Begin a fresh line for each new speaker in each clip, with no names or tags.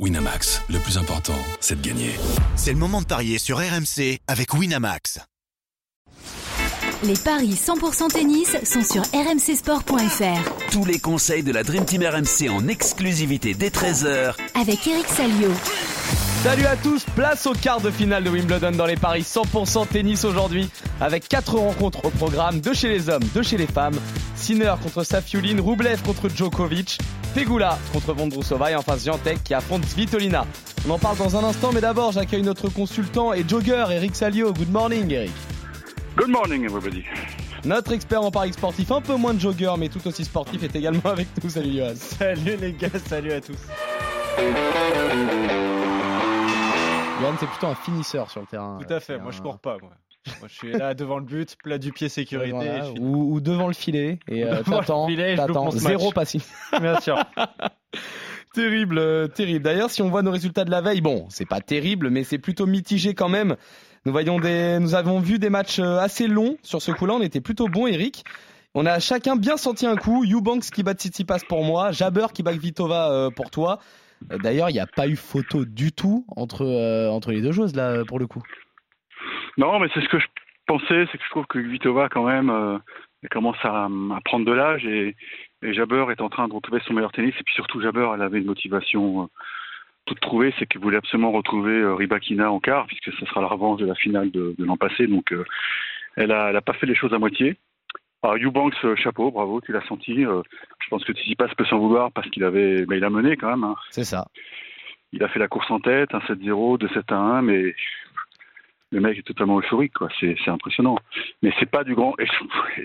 Winamax, le plus important, c'est de gagner.
C'est le moment de parier sur RMC avec Winamax.
Les paris 100% tennis sont sur rmcsport.fr.
Tous les conseils de la Dream Team RMC en exclusivité dès 13h
Avec Eric Salio.
Salut à tous, place au quart de finale de Wimbledon dans les paris 100% tennis aujourd'hui avec quatre rencontres au programme, deux chez les hommes, deux chez les femmes. Sinner contre Safiuline, Rublev contre Djokovic, Pegula contre Vondrousova et enfin Ziantek qui affronte Svitolina. On en parle dans un instant mais d'abord j'accueille notre consultant et jogger Eric Salio. Good morning Eric.
Good morning everybody.
Notre expert en paris sportif, un peu moins de jogger mais tout aussi sportif est également avec nous. Salut Johan.
Salut les gars, salut à tous.
Johan c'est plutôt un finisseur sur le terrain.
Tout à fait, moi je cours pas moi. Moi, je suis là devant le but, plat du pied sécurité.
Voilà,
je suis-
ou, ou devant le filet et euh, t'attends, t'attends. zéro passing.
Bien sûr.
terrible, euh, terrible. D'ailleurs, si on voit nos résultats de la veille, bon, c'est pas terrible, mais c'est plutôt mitigé quand même. Nous voyons des, nous avons vu des matchs euh, assez longs sur ce coup-là. On était plutôt bon, Eric. On a chacun bien senti un coup. Eubanks qui bat Tsitsipas pour moi, Jabber qui bat Vitova pour toi. D'ailleurs, il n'y a pas eu photo du tout entre euh, entre les deux choses là pour le coup.
Non, mais c'est ce que je pensais, c'est que je trouve que Vitova quand même euh, elle commence à, à prendre de l'âge et, et Jabber est en train de retrouver son meilleur tennis. Et puis surtout, Jabber, elle avait une motivation euh, toute trouvée, c'est qu'elle voulait absolument retrouver euh, Rybakina en quart, puisque ce sera la revanche de la finale de, de l'an passé. Donc, euh, elle a, elle a pas fait les choses à moitié. Alors, Eubanks, euh, chapeau, bravo, tu l'as senti. Je pense que Tsitsipas peut s'en vouloir parce qu'il avait, il a mené quand même. hein.
C'est ça.
Il a fait la course en tête, un 7-0, 2-7-1, mais le mec est totalement euphorique, quoi. C'est, impressionnant. Mais c'est pas du grand. Et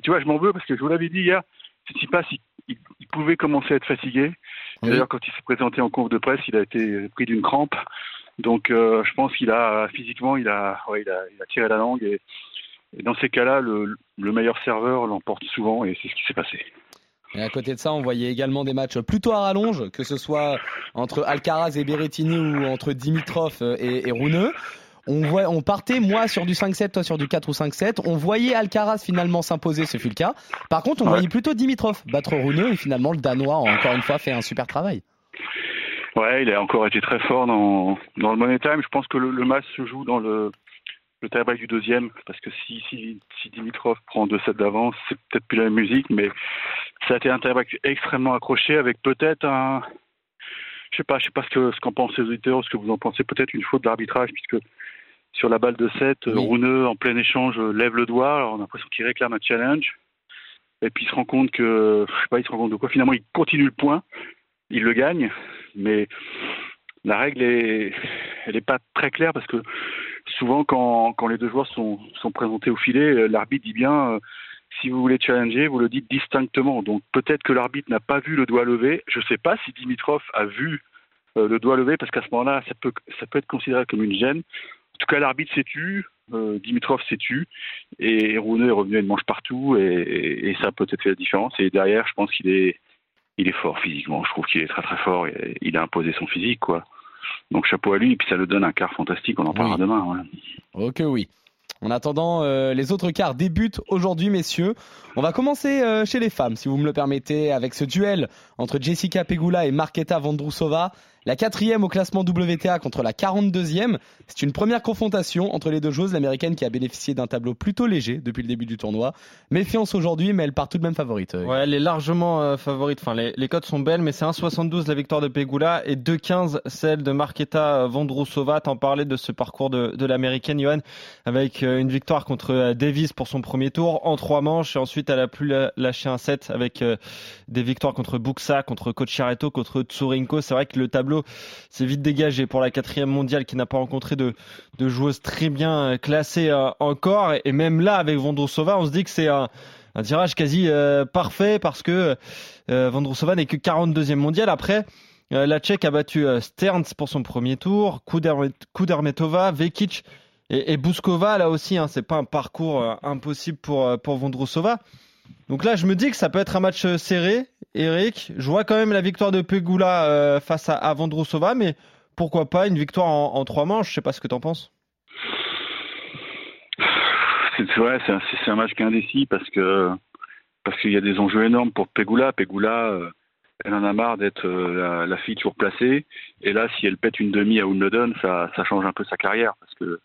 tu vois, je m'en veux parce que je vous l'avais dit hier, Tsitsipas, il, il, il pouvait commencer à être fatigué.
Oui.
D'ailleurs, quand il s'est présenté en conf de presse, il a été pris d'une crampe. Donc, euh, je pense qu'il a physiquement, il a, ouais, il a, il a tiré la langue. Et, et dans ces cas-là, le, le meilleur serveur l'emporte souvent, et c'est ce qui s'est passé.
Et à côté de ça, on voyait également des matchs plutôt à rallonge, que ce soit entre Alcaraz et Berrettini ou entre Dimitrov euh, et, et Runeux. On, voit, on partait, moi, sur du 5-7, toi sur du 4 ou 5-7. On voyait Alcaraz finalement s'imposer, ce fut le cas. Par contre, on
Ouais.
voyait plutôt Dimitrov battre Runeux et finalement le Danois, a encore une fois, fait un super travail.
Ouais, il a encore été très fort dans, dans le Money Time. Je pense que le, le match se joue dans le, le tie-break du deuxième, parce que si, si, si Dimitrov prend 2-7 d'avance, c'est peut-être plus la même musique, mais ça a été un tie-break extrêmement accroché avec peut-être un. Je sais pas, je sais pas ce que ce qu'en pensent les auditeurs, ce que vous en pensez, peut-être une faute d'arbitrage, puisque sur la balle de 7,
Oui.
Rouneux, en plein échange, lève le doigt, alors on a l'impression qu'il réclame un challenge. Et puis il se rend compte que, je sais pas, il se rend compte de quoi. Finalement, il continue le point, il le gagne, mais la règle est, elle n'est pas très claire parce que souvent quand, quand les deux joueurs sont, sont présentés au filet, l'arbitre dit bien euh, si vous voulez challenger, vous le dites distinctement. Donc peut-être que l'arbitre n'a pas vu le doigt levé. Je ne sais pas si Dimitrov a vu euh, le doigt levé parce qu'à ce moment-là, ça peut, ça peut être considéré comme une gêne. En tout cas, l'arbitre s'est tu, euh, Dimitrov s'est tu, et Rouneux est revenu à une manche partout, et, et- et ça a peut-être fait la différence. Et derrière, je pense qu'il est, il est fort physiquement. Je trouve qu'il est très très fort. Et il a imposé son physique, quoi. Donc chapeau à lui, et puis ça le donne un quart fantastique. On en parlera
Oui.
demain. ouais.
Ok, oui. En attendant, euh, les autres quarts débutent aujourd'hui, messieurs. On va commencer euh, chez les femmes, si vous me le permettez, avec ce duel entre Jessica Pegula et Marketa Vondrousova. La quatrième au classement WTA contre la 42e. C'est une première confrontation entre les deux joueuses. L'américaine qui a bénéficié d'un tableau plutôt léger depuis le début du tournoi. Méfiance aujourd'hui, mais elle part tout de même favorite. euh.
Elle est largement euh, favorite. Enfin, les, les cotes sont belles, mais c'est 1,72 la victoire de Pegula et 2,15 celle de Marketa Vondrousova. T'en parlais de ce parcours de, l'américaine, Johan, avec euh, une victoire contre euh, Davis pour son premier tour en trois manches. Et ensuite, elle a pu lâcher un set avec euh, des victoires contre Buxa, contre Cochareto, contre Tsurenko. C'est vrai que le tableau s'est vite dégagé pour la quatrième mondiale qui n'a pas rencontré de, de joueuses très bien euh, classées euh, encore. Et, même là, avec Vondrousova, on se dit que c'est un tirage quasi euh, parfait parce que Vondrousova n'est que 42e mondial. Après, la Tchèque a battu Stearns pour son premier tour, Kudermet- Kudermetova, Vekic et, et Bouskova là aussi. Hein, c'est pas un parcours impossible pour pour. Donc là, je me dis que ça peut être un match euh, serré. Eric, je vois quand même la victoire de Pegula euh, face à, à Vondrousova, mais pourquoi pas une victoire en, en trois manches? Je sais pas ce que t'en penses.
C'est vrai, c'est un, un match qui est indécis parce que parce qu'il y a des enjeux énormes pour Pegula. Pegula, euh, elle en a marre d'être la, la, fille toujours placée. Et là, si elle pète une demi à Wimbledon, ça, ça change un peu sa carrière parce que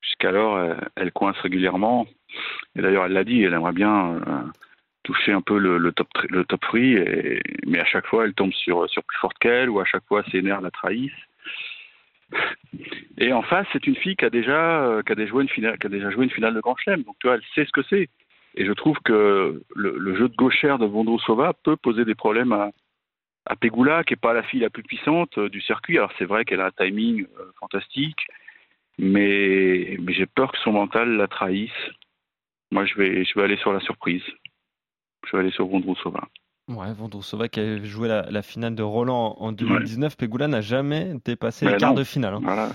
jusqu'alors, elle, elle, coince régulièrement. Et d'ailleurs, elle l'a dit, elle aimerait bien toucher un peu le, top le top free, mais à chaque fois, elle tombe sur sur plus forte qu'elle ou à chaque fois, ses nerfs la trahissent. Et en face, c'est une fille qui a déjà, euh, qui a déjà joué une finale, qui a déjà joué une finale de Grand Chelem. Donc, tu vois, elle sait ce que c'est. Et je trouve que le, jeu de gauchère de Vondrousova peut poser des problèmes à, à Pegula, qui n'est pas la fille la plus puissante euh, du circuit. Alors, c'est vrai qu'elle a un timing euh, fantastique, mais, mais j'ai peur que son mental la trahisse. Moi, je vais, je vais aller sur la surprise. Je vais aller sur Vondrousova.
Ouais, Vondrousova qui a joué la, la, finale de Roland en 2019. Ouais. Pegula n'a jamais dépassé les quarts de finale. Hein.
Voilà.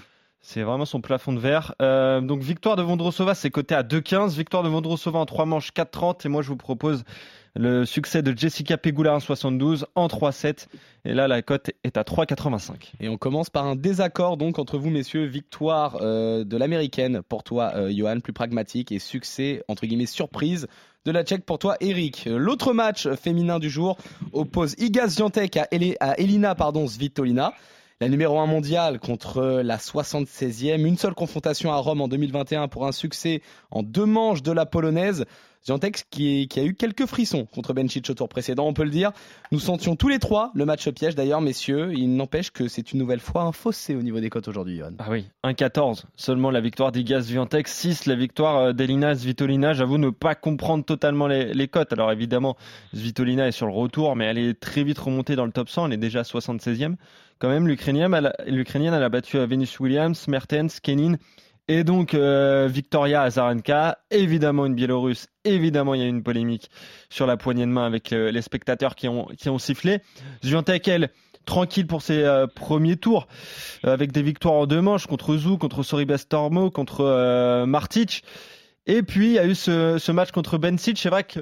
C'est vraiment son plafond de verre. Euh, donc victoire de Vondrousova, c'est coté à 2,15. Victoire de Vondrousova en 3 manches 4,30. Et moi, je vous propose le succès de Jessica Pegula 1,72 en 3,7. Et là, la cote est à 3,85.
Et on commence par un désaccord donc entre vous, messieurs. Victoire euh, de l'américaine pour toi, euh, Johan, plus pragmatique, et succès, entre guillemets, surprise de la Tchèque pour toi, Eric. L'autre match féminin du jour oppose Iga Swiatek à, El à Elina pardon, Svitolina. La numéro 1 mondiale contre la 76e. Une seule confrontation à Rome en 2021 pour un succès en deux manches de la polonaise. Swiatek qui, a eu quelques frissons contre Bencic au tour précédent, on peut le dire. Nous sentions tous les trois le match piège d'ailleurs, messieurs. Il n'empêche que c'est une nouvelle fois un fossé au niveau des cotes aujourd'hui, Johan.
Ah oui, 1-14. Seulement la victoire d'Iga Swiatek, 6 la victoire d'Elina Svitolina. J'avoue ne pas comprendre totalement les, cotes. Alors évidemment, Svitolina est sur le retour, mais elle est très vite remontée dans le top 100. Elle est déjà 76e. Quand même, l'Ukrainienne, a battu Venus Williams, Mertens, Kenin et donc euh, Victoria Azarenka, évidemment une Biélorusse, évidemment il y a eu une polémique sur la poignée de main avec euh, les spectateurs qui ont, qui ont sifflé. Zviantek, tranquille pour ses euh, premiers tours, avec des victoires en deux manches contre Zou, contre Soribas Tormo, contre Martic. Et puis il y a eu ce, match contre Bencic, c'est vrai que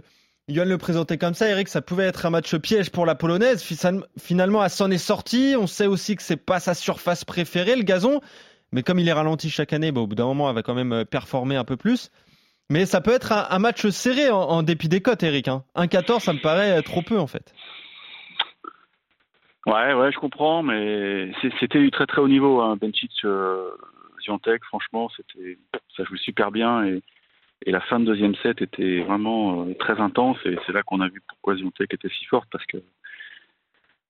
Yoann le présentait comme ça, Eric, ça pouvait être un match piège pour la polonaise. Finalement, elle s'en est sortie. On sait aussi que c'est pas sa surface préférée, le gazon. Mais comme il est ralenti chaque année, bah, au bout d'un moment, elle va quand même performer un peu plus. Mais ça peut être un, match serré en, dépit des cotes, Eric. Hein. 1-14, ça me paraît trop peu en fait.
Ouais, ouais, je comprends, mais c'était du très très haut niveau. Hein. Bencic, euh, franchement, ça joue super bien et, et la fin de deuxième set était vraiment euh, très intense et c'est là qu'on a vu pourquoi Ziontek était si forte parce que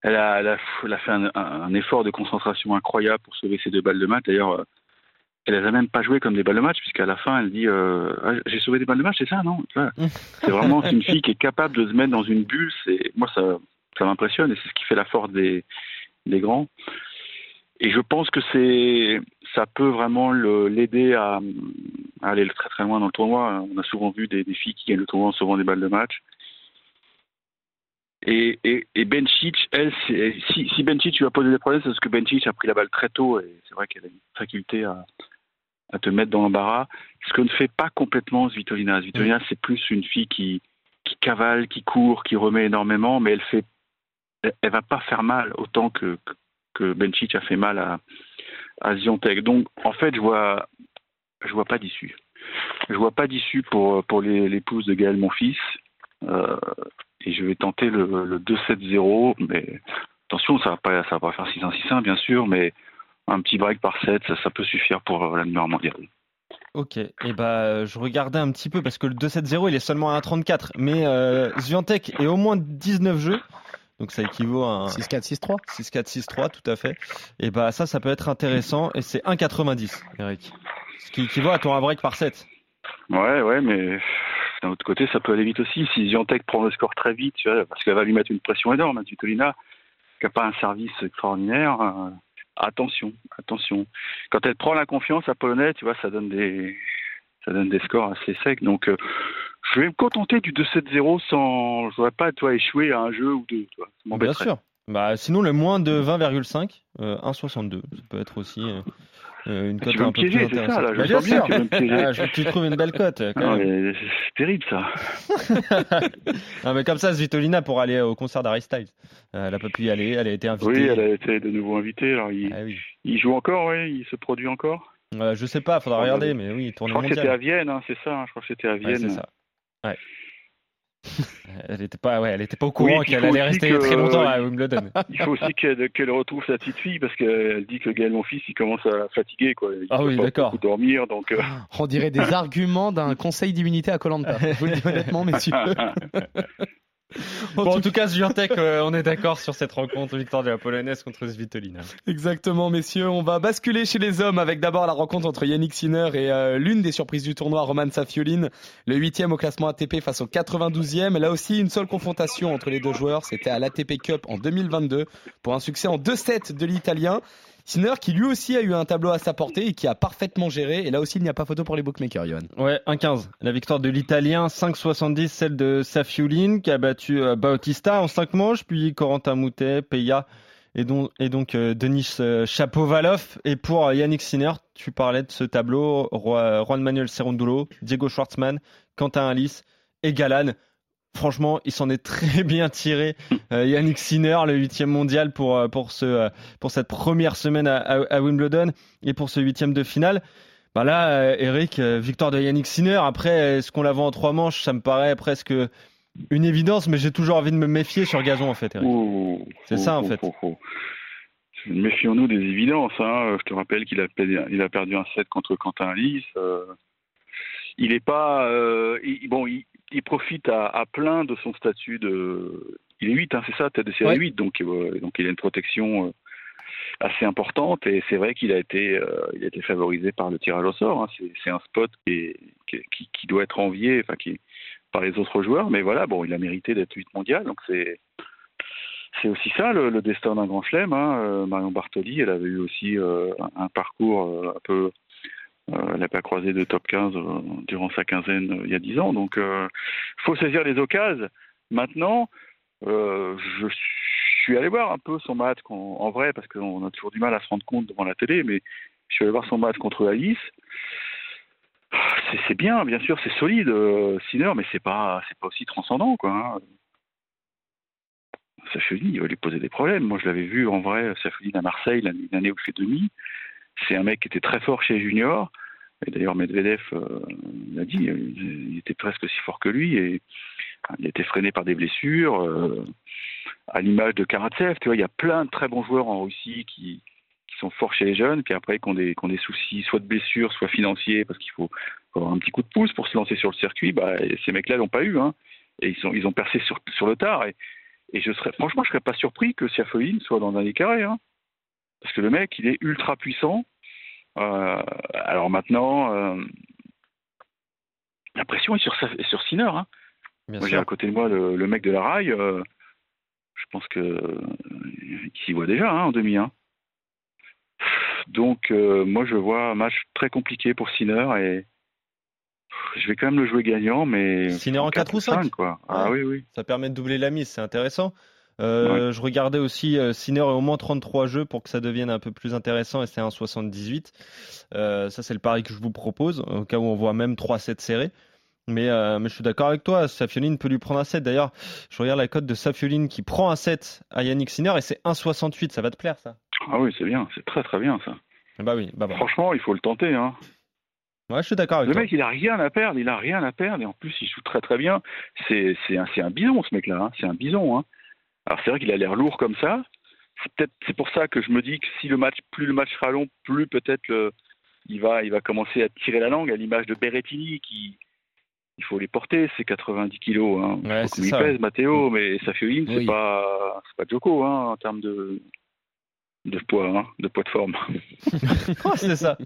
elle a, elle elle fait un, effort de concentration incroyable pour sauver ses deux balles de match. D'ailleurs, elle les a même pas joué comme des balles de match, puisqu'à la fin, elle dit euh, ah, J'ai sauvé des balles de match, c'est ça, non? C'est vraiment une fille qui est capable de se mettre dans une bulle. Moi, ça, m'impressionne et c'est ce qui fait la force des, grands. Et je pense que c'est ça peut vraiment l'aider à, à, aller très très loin dans le tournoi. On a souvent vu des, des filles qui gagnent le tournoi en sauvant des balles de match. Et, et, elle, si, si Bencic lui a posé des problèmes, c'est parce que Bencic a pris la balle très tôt et c'est vrai qu'elle a une faculté à, à te mettre dans l'embarras. Ce que ne fait pas complètement Svitolina. Svitolina, c'est plus une fille qui, qui cavale, qui court, qui remet énormément, mais elle fait, elle, elle va pas faire mal autant que, que Bencic a fait mal à, à Ziontek. Donc, en fait, je vois, je vois pas d'issue. Je vois pas d'issue pour, pour l'épouse de Gaël, mon fils. Euh, et je vais tenter le, le 2-7-0, mais attention, ça va pas, ça va pas faire 6-1-6-1 bien sûr, mais un petit break par 7, ça, ça peut suffire pour la numéro mondiale.
Ok, et eh bah je regardais un petit peu parce que le 2-7-0 il est seulement à 1,34, mais euh, Zviantek est au moins 19 jeux, donc ça équivaut à un
6-4-6-3
6-4-6-3 tout à fait. Et bah ça, ça peut être intéressant et c'est 1,90 Eric, ce qui équivaut à ton break par 7.
Ouais, ouais, mais d'un autre côté, ça peut aller vite aussi. Si Ziontek prend le score très vite, parce qu'elle va lui mettre une pression énorme, hein, Vitolina, qui n'a pas un service extraordinaire, euh, attention, attention. Quand elle prend la confiance à Polonais, tu vois, ça donne des, ça donne des scores assez secs. Donc, euh, je vais me contenter du 2-7-0 sans, je voudrais pas, toi, échouer à un jeu ou deux.
Bien sûr. Bah, sinon, le moins de 20,5, euh, 1,62. Ça peut être aussi. Euh... Euh, une cote
tu veux
un
me
peu
piéger,
plus
c'est ça, là, je
Bah,
sens
bien
bien que tu veux me piéger.
Ah, je tu trouves une belle cote.
c'est terrible ça.
Ah, mais comme ça, Svitolina pour aller au concert d'Harry Styles. Euh, elle a pas pu y aller, elle a été invitée.
Oui, elle a été de nouveau invitée. Alors, il,
Ah oui.
il joue encore, oui, il se produit encore.
Euh, je sais pas, faudra regarder, mais oui,
Je
tournée
crois que c'était à
mondiale.
Vienne, hein, c'est ça. hein, je crois que c'était à
Ouais,
Vienne.
c'est ça. Elle n'était pas, ouais, elle était pas au courant
Oui,
qu'elle allait rester
que-
très longtemps à Wimbledon.
Il faut aussi qu'elle retrouve sa petite fille parce qu'elle dit que Gaël, mon fils, il commence à fatiguer. Quoi. Il
Ah
peut
oui, d'accord.
dormir, donc. euh,
On dirait des arguments d'un conseil d'immunité à Colanta. Je vous le dis honnêtement, messieurs. En
Bon, en
tout
cas, Swiatek, euh, on est d'accord sur cette rencontre, victoire de la polonaise contre Svitolina.
Exactement, messieurs. On va basculer chez les hommes avec d'abord la rencontre entre Yannick Sinner et euh, l'une des surprises du tournoi, Roman Safiolin, le huitième au classement ATP face au 92e. Là aussi, une seule confrontation entre les deux joueurs. C'était à l'ATP Cup en 2022 pour un succès en 2-7 de l'Italien. Sinner qui lui aussi a eu un tableau à sa portée et qui a parfaitement géré. Et là aussi, il n'y a pas photo pour les bookmakers, Johan.
Ouais, 1-15. La victoire de l'Italien, 5-70, celle de Safiulin qui a battu euh, Bautista en 5 manches, puis Corentin Moutet, Peya et donc, euh, Denis euh, Chapovalov. Et pour euh, Yannick Sinner, tu parlais de ce tableau, Juan Manuel Cerundolo, Diego Schwartzmann, Quentin Alice et Galan. Franchement, il s'en est très bien tiré. Euh, Yannick Sinner, le huitième mondial pour, euh, pour, ce, euh, pour cette première semaine à, à- à Wimbledon et pour ce huitième de finale. Bah là, Eric, victoire de Yannick Sinner. Après, est-ce qu'on la vend en trois manches? Ça me paraît presque une évidence, mais j'ai toujours envie de me méfier sur gazon, en fait, Eric. C'est ça, en
ouh,
fait.
ouh, ouh. Méfions-nous des évidences. Hein. Je te rappelle qu'il a, perdu- il a perdu un set contre Quentin Alice. Euh, il est pas. euh, il- bon, il, il profite à, à plein de son statut de. Il est 8, hein, c'est ça, tête de série
Ouais.
8, donc, euh, donc il a une protection euh, assez importante et c'est vrai qu'il a été, euh, il a été favorisé par le tirage au sort. hein. C'est, un spot qui, est- qui, doit être envié, enfin qui par les autres joueurs, mais voilà, bon, il a mérité d'être 8 mondial, donc c'est c'est aussi ça le, le destin d'un grand chelem. Hein. Marion Bartoli, elle avait eu aussi un, parcours un peu. Euh, elle n'a pas croisé de top 15 euh, durant sa quinzaine euh, il y a 10 ans. Donc, il faut saisir les occasions. Maintenant, je suis allé voir un peu son match en, vrai, parce qu'on a toujours du mal à se rendre compte devant la télé, mais je suis allé voir son match contre Alice. C'est- bien, bien sûr, c'est solide, Sinner, mais c'est pas, pas aussi transcendant, quoi. hein. Il va lui poser des problèmes. Moi, je l'avais vu en vrai, Safiulin à Marseille, l'année où je fais demi. C'est un mec qui était très fort chez les juniors. Et d'ailleurs, Medvedev euh, l'a dit, euh, il était presque aussi fort que lui. Et il été freiné par des blessures. euh, à l'image de Karatsev, tu vois, il y a plein de très bons joueurs en Russie qui, sont forts chez les jeunes, puis après ont des, soucis, soit de blessures, soit financiers, parce qu'il faut, avoir un petit coup de pouce pour se lancer sur le circuit. Bah, ces mecs-là l'ont pas eu. Hein. Et ils, ont percé sur, le tard. Et, franchement, je serais pas surpris que Siafoline soit dans un des carrés. Hein. Parce que le mec, il est ultra puissant. Euh, alors maintenant, euh, la pression est sur, est sur Sinner. Hein. J'ai à côté de moi le, le mec de la rail. euh, je pense que s'y voit déjà hein, en demi. Hein. Donc, moi, je vois un match très compliqué pour Sinner et je vais quand même le jouer gagnant, mais
Sinner en 4 ou 5?
quoi. Ah oui, oui.
Ça permet de doubler la mise, c'est intéressant. Euh, Je regardais aussi euh, Sinner a au moins 33 jeux pour que ça devienne un peu plus intéressant et c'est un 78. Euh, ça c'est le pari que je vous propose au cas où on voit même 3 sets serrés. Mais, euh, mais je suis d'accord avec toi, Safioline peut lui prendre un set. D'ailleurs, je regarde la cote de Safioline qui prend un set à Yannick Sinner et c'est 1,68. Ça va te plaire ça?
Ah oui, c'est bien, c'est très très bien ça.
Bah oui, bah, bah.
Franchement, il faut le tenter. Hein.
Ouais, je suis d'accord avec
Le
toi.
mec, il a rien à perdre, il a rien à perdre, et en plus, il joue très très bien. C'est c'est un, c'est un bison, ce mec-là, hein. c'est un bison. Hein. Alors c'est vrai qu'il a l'air lourd comme ça. C'est peut-être c'est pour ça que je me dis que si le match, plus le match sera long, plus peut-être le- il va il va commencer à tirer la langue à l'image de Berrettini qui il faut les porter, c'est 90 kilos. Hein.
Ouais, c'est ça,
pèse, Matteo, mais Safioline, c'est
Oui.
pas c'est pas Joko hein, en termes de de poids, hein, de poids de forme.
Ouais, c'est ça.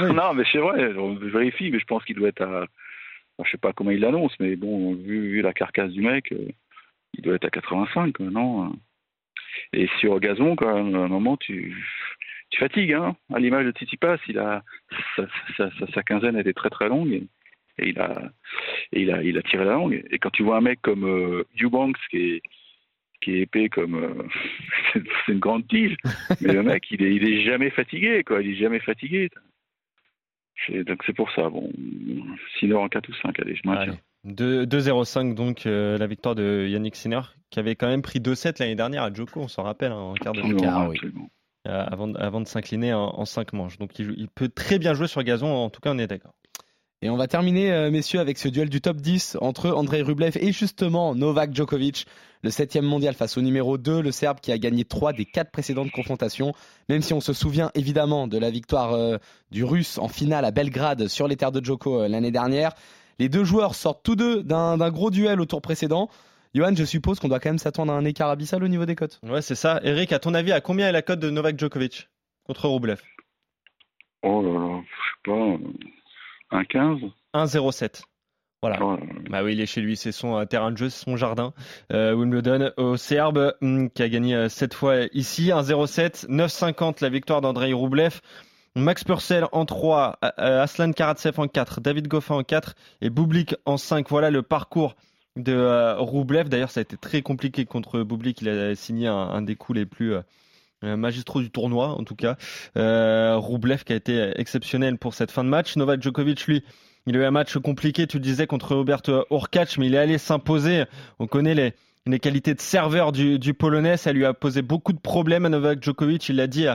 Oui.
Non, mais c'est vrai, on vérifie, mais je pense qu'il doit être à. je sais pas comment il l'annonce, mais bon, vu, vu la carcasse du mec, euh, il doit être à 85, quoi, non Et sur gazon, quand même, à un moment, tu, tu fatigues, hein. À l'image de Tsitsipas, il a, sa, sa, sa, sa quinzaine était très très longue et, il, a, et il, a, il a tiré la langue. Et quand tu vois un mec comme euh, Eubanks qui est, qui est épais comme. euh, c'est une grande tige, mais le mec, il est, il est jamais fatigué, quoi. Il est jamais fatigué. Donc c'est pour ça. Bon, Sinner en 4 ou 5, allez, je maintiens.
Allez. 2 2-0-5 donc euh, la victoire de Yannick Sinner qui avait quand même pris 2-7 l'année dernière à Joko, on s'en rappelle, hein, en quart de
oui.
absolument.
euh, avant, de- avant de s'incliner en, en 5 manches. Donc il, peut très bien jouer sur gazon, en tout cas on est d'accord.
Et on va terminer, euh, messieurs, avec ce duel du top 10 entre Andrei Rublev et justement Novak Djokovic, le septième mondial face au numéro 2, le Serbe qui a gagné 3 des 4 précédentes confrontations. Même si on se souvient évidemment de la victoire euh, du Russe en finale à Belgrade sur les terres de Djoko euh, l'année dernière, les deux joueurs sortent tous deux d'un gros duel au tour précédent. Johan, je suppose qu'on doit quand même s'attendre à un écart abyssal au niveau des cotes.
Ouais, c'est ça. Eric, à ton avis, à combien est la cote de Novak Djokovic contre Rublev
Oh là là, je sais pas, un 15
1,07. Voilà.
Oh,
Bah oui, il est chez lui, c'est son euh, terrain de jeu, c'est son jardin. Euh, Wimbledon au Serbe hum, qui a gagné 7 fois ici, 1,07, 9,50 la victoire d'Andrei Rublev. Max Purcell en 3, euh, Aslan Karatsev en 4, David Goffin en 4 et Bublik en 5. Voilà le parcours de euh, Rublev. D'ailleurs, ça a été très compliqué contre Bublik. Il a signé un, des coups les plus euh, magistraux du tournoi, en tout cas. Euh, Rublev qui a été exceptionnel pour cette fin de match. Novak Djokovic, lui, il a eu un match compliqué, tu le disais, contre Robert Urkac, mais il est allé s'imposer. On connaît les, qualités de serveur du, du Polonais. Ça lui a posé beaucoup de problèmes à Novak Djokovic. Il l'a dit euh,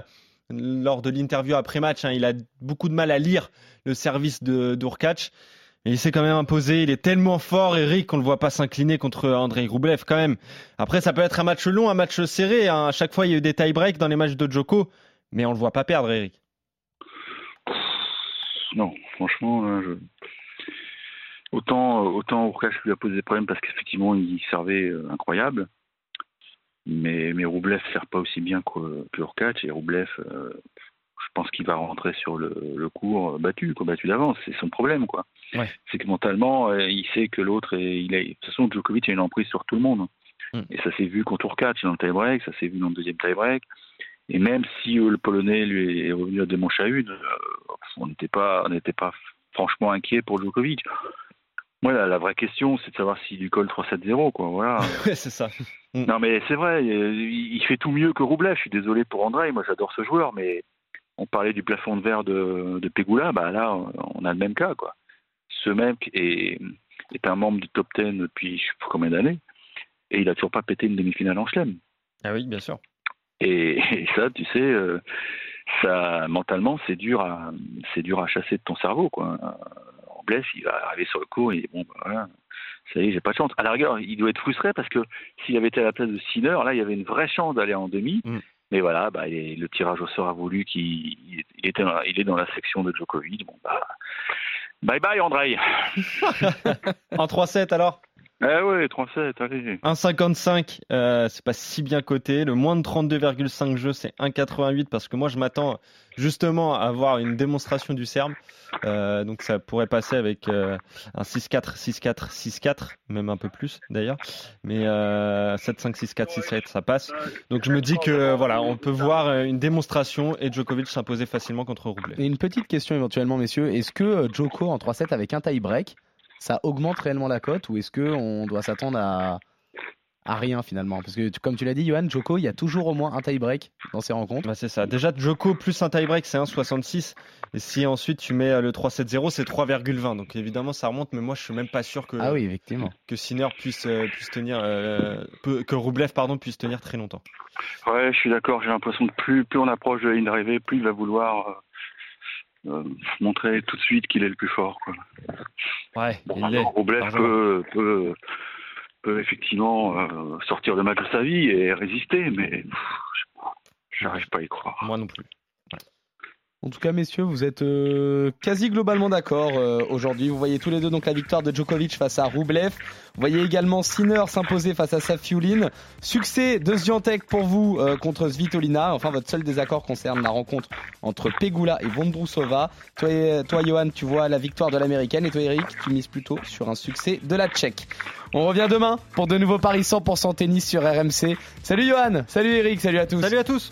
lors de l'interview après-match. Hein, il a beaucoup de mal à lire le service de. Mais il s'est quand même imposé. Il est tellement fort, Eric, qu'on ne le voit pas s'incliner contre Andrei Rublev quand même. Après, ça peut être un match long, un match serré. hein. À chaque fois, il y a eu des tie-breaks dans les matchs de Djoko. Mais on le voit pas perdre, Eric.
Non, franchement, autant autant Urkac lui a posé des problèmes parce qu'effectivement il servait euh, incroyable, mais mais Rublev sert pas aussi bien que, que Urkac et Rublev, euh, je pense qu'il va rentrer sur le, le cours battu, quoi, battu d'avance. C'est son problème, quoi.
Ouais.
C'est que mentalement, euh, il sait que l'autre, est- il a, de toute façon, Djokovic a une emprise sur tout le monde.
Mm.
Et ça s'est vu contre Urkac dans le tie-break, ça s'est vu dans le deuxième tie-break. Et même si euh, le Polonais lui est revenu à deux manches à une, on n'était pas, on n'était pas franchement inquiet pour Djokovic. Moi, la, la vraie question, c'est de savoir s'il lui colle 3-7-0, quoi. Voilà.
C'est ça.
non, mais c'est vrai, euh, il il fait tout mieux que Roublev. Je suis désolé pour André, moi j'adore ce joueur, mais on parlait du plafond de verre de, de Pegula, bah là, on a le même cas, quoi. Ce mec est, est un membre du top 10 depuis je sais pas combien d'années, et il a toujours pas pété une demi-finale en chelem.
Ah oui, bien sûr.
Et, et ça, tu sais, euh, ça mentalement, c'est dur à c'est dur à chasser de ton cerveau, quoi. Blesse, il va arriver sur le cours et bon, bah, voilà, ça y est, j'ai pas de chance. À la rigueur, il doit être frustré parce que s'il avait été à la place de Sinner, là, il y avait une vraie chance d'aller en demi.
Mm.
Mais voilà, bah, le tirage au sort a voulu qu'il il était dans la- il est dans la section de Djokovic. Bon, bah, bye bye, Andrei.
En 3-7 alors?
Eh ouais, 3-7, allez.
1,55, euh, c'est pas si bien coté. Le moins de 32,5 jeux, c'est 1,88 parce que moi je m'attends justement à avoir une démonstration du Serbe. Euh, donc ça pourrait passer avec euh, un 6-4, 6-4, 6-4, même un peu plus d'ailleurs. Mais euh, 7-5, 6-4, 6-7, ça passe. Donc je me dis que voilà, on peut voir euh, une démonstration et Djokovic s'imposer facilement contre Rublev.
Et une petite question éventuellement, messieurs. Est-ce que euh, Joko en 3-7 avec un tie-break, ça augmente réellement la cote ou est-ce qu'on doit s'attendre à, à rien finalement? Parce que comme tu l'as dit, Johan, Joko, il y a toujours au moins un tie-break dans ses rencontres.
Bah, c'est ça. Déjà, Djoko plus un tie-break, c'est 1,66. Et si ensuite tu mets euh, le 3-7-0, c'est 3,20. Donc évidemment, ça remonte, mais moi, je suis même pas sûr que,
Ah oui, effectivement.
que Sinner puisse, euh, puisse tenir, euh, que Rublev, pardon, puisse tenir très longtemps.
Ouais, je suis d'accord. J'ai l'impression que plus, plus on approche de la ligne d'arrivée, plus il va vouloir euh, montrer tout de suite qu'il est le plus fort. Quoi.
Ouais,
Bon,
il largement.
peut, peut, peut effectivement euh, sortir de match de sa vie et résister, mais j'arrive pas à y croire.
Moi non plus.
En tout cas, messieurs, vous êtes euh, quasi globalement d'accord euh, aujourd'hui. Vous voyez tous les deux donc la victoire de Djokovic face à Rublev. Vous voyez également Sinner s'imposer face à Safiulin. Succès de Swiatek pour vous euh, contre Svitolina. Enfin, votre seul désaccord concerne la rencontre entre Pegula et Vondrousova. Toi, toi, Johan, tu vois la victoire de l'américaine et toi, Eric, tu mises plutôt sur un succès de la Tchèque. On revient demain pour de nouveaux paris 100% tennis sur RMC. Salut Johan, salut Eric, salut à tous.
Salut à tous!